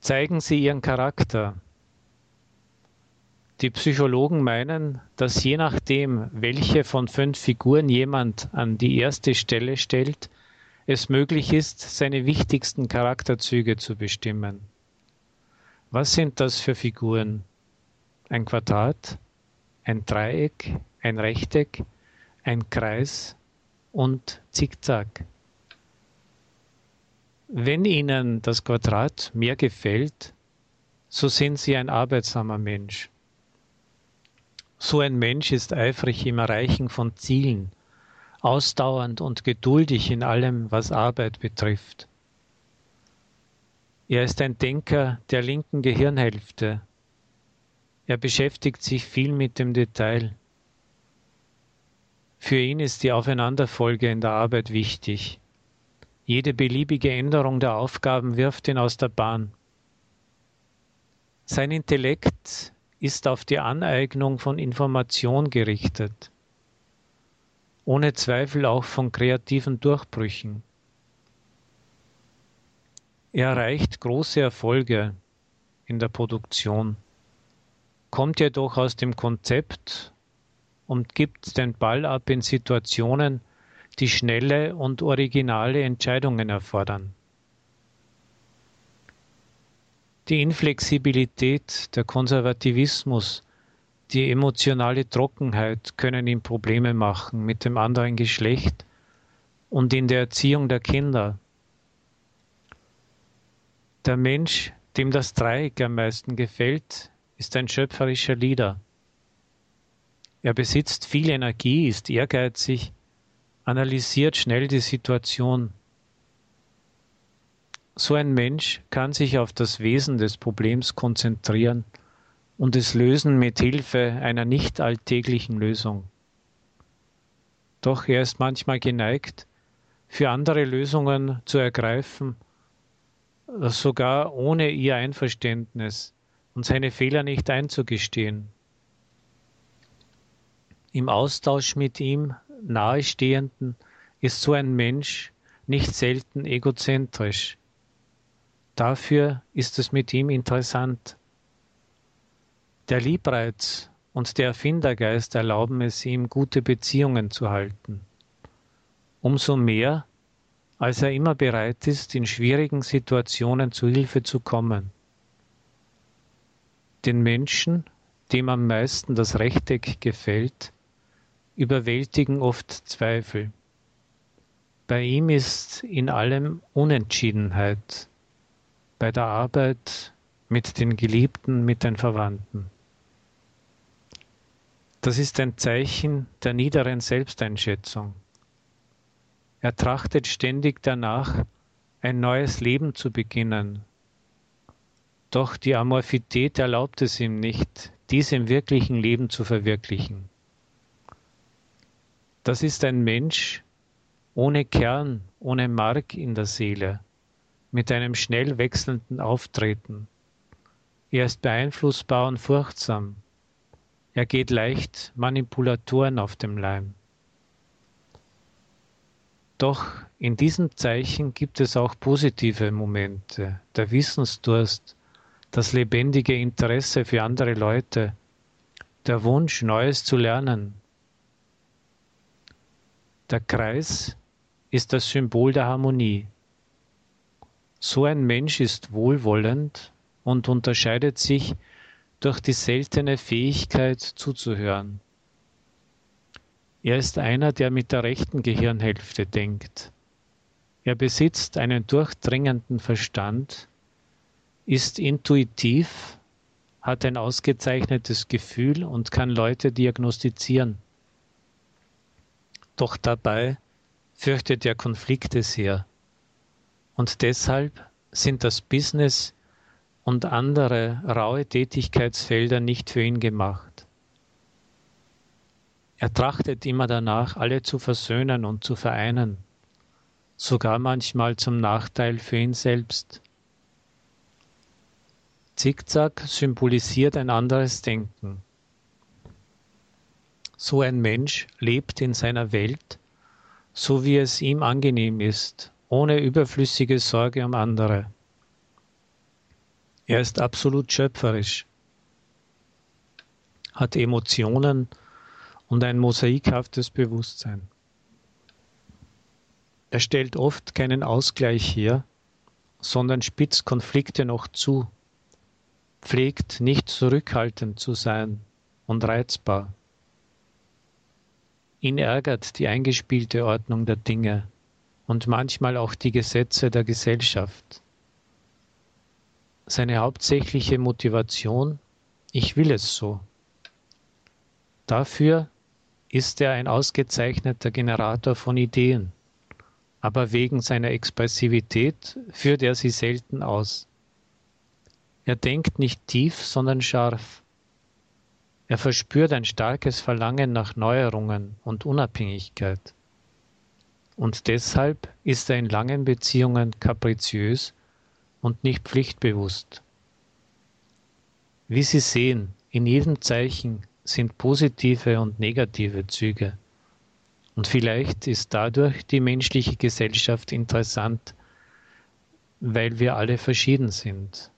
zeigen sie ihren Charakter. Die Psychologen meinen, dass je nachdem, welche von fünf Figuren jemand an die erste Stelle stellt, es möglich ist, seine wichtigsten Charakterzüge zu bestimmen. Was sind das für Figuren? Ein Quadrat, ein Dreieck, ein Rechteck, ein Kreis und Zickzack. Wenn Ihnen das Quadrat mehr gefällt, so sind Sie ein arbeitsamer Mensch. So ein Mensch ist eifrig im Erreichen von Zielen, ausdauernd und geduldig in allem, was Arbeit betrifft. Er ist ein Denker der linken Gehirnhälfte. Er beschäftigt sich viel mit dem Detail. Für ihn ist die Aufeinanderfolge in der Arbeit wichtig. Jede beliebige Änderung der Aufgaben wirft ihn aus der Bahn. Sein Intellekt ist auf die Aneignung von Information gerichtet, ohne Zweifel auch von kreativen Durchbrüchen. Er erreicht große Erfolge in der Produktion, kommt jedoch aus dem Konzept und gibt den Ball ab in Situationen, die schnelle und originale Entscheidungen erfordern. Die Inflexibilität, der Konservativismus, die emotionale Trockenheit können ihm Probleme machen mit dem anderen Geschlecht und in der Erziehung der Kinder. Der Mensch, dem das Dreieck am meisten gefällt, ist ein schöpferischer Leader. Er besitzt viel Energie, ist ehrgeizig, analysiert schnell die Situation. So ein Mensch kann sich auf das Wesen des Problems konzentrieren und es lösen mit Hilfe einer nicht alltäglichen Lösung. Doch er ist manchmal geneigt, für andere Lösungen zu ergreifen, sogar ohne ihr Einverständnis und seine Fehler nicht einzugestehen. Im Austausch mit ihm Nahestehenden ist so ein Mensch nicht selten egozentrisch. Dafür ist es mit ihm interessant. Der Liebreiz und der Erfindergeist erlauben es ihm, gute Beziehungen zu halten. Umso mehr, als er immer bereit ist, in schwierigen Situationen zu Hilfe zu kommen. Den Menschen, dem am meisten das Rechteck gefällt, überwältigen oft Zweifel. Bei ihm ist in allem Unentschiedenheit, bei der Arbeit, mit den Geliebten, mit den Verwandten. Das ist ein Zeichen der niederen Selbsteinschätzung. Er trachtet ständig danach, ein neues Leben zu beginnen. Doch die Amorphität erlaubt es ihm nicht, dies im wirklichen Leben zu verwirklichen. Das ist ein Mensch ohne Kern, ohne Mark in der Seele, mit einem schnell wechselnden Auftreten. Er ist beeinflussbar und furchtsam. Er geht leicht Manipulatoren auf dem Leim. Doch in diesem Zeichen gibt es auch positive Momente, der Wissensdurst, das lebendige Interesse für andere Leute, der Wunsch, Neues zu lernen, der Kreis ist das Symbol der Harmonie. So ein Mensch ist wohlwollend und unterscheidet sich durch die seltene Fähigkeit zuzuhören. Er ist einer, der mit der rechten Gehirnhälfte denkt. Er besitzt einen durchdringenden Verstand, ist intuitiv, hat ein ausgezeichnetes Gefühl und kann Leute diagnostizieren. Doch dabei fürchtet er Konflikte sehr. Und deshalb sind das Business und andere raue Tätigkeitsfelder nicht für ihn gemacht. Er trachtet immer danach, alle zu versöhnen und zu vereinen, sogar manchmal zum Nachteil für ihn selbst. Zickzack symbolisiert ein anderes Denken. So ein Mensch lebt in seiner Welt, so wie es ihm angenehm ist, ohne überflüssige Sorge um andere. Er ist absolut schöpferisch, hat Emotionen und ein mosaikhaftes Bewusstsein. Er stellt oft keinen Ausgleich her, sondern spitzt Konflikte noch zu, pflegt nicht zurückhaltend zu sein und reizbar. Ihn ärgert die eingespielte Ordnung der Dinge und manchmal auch die Gesetze der Gesellschaft. Seine hauptsächliche Motivation, ich will es so. Dafür ist er ein ausgezeichneter Generator von Ideen, aber wegen seiner Expressivität führt er sie selten aus. Er denkt nicht tief, sondern scharf. Er verspürt ein starkes Verlangen nach Neuerungen und Unabhängigkeit. Und deshalb ist er in langen Beziehungen kapriziös und nicht pflichtbewusst. Wie Sie sehen, in jedem Zeichen sind positive und negative Züge. Und vielleicht ist dadurch die menschliche Gesellschaft interessant, weil wir alle verschieden sind.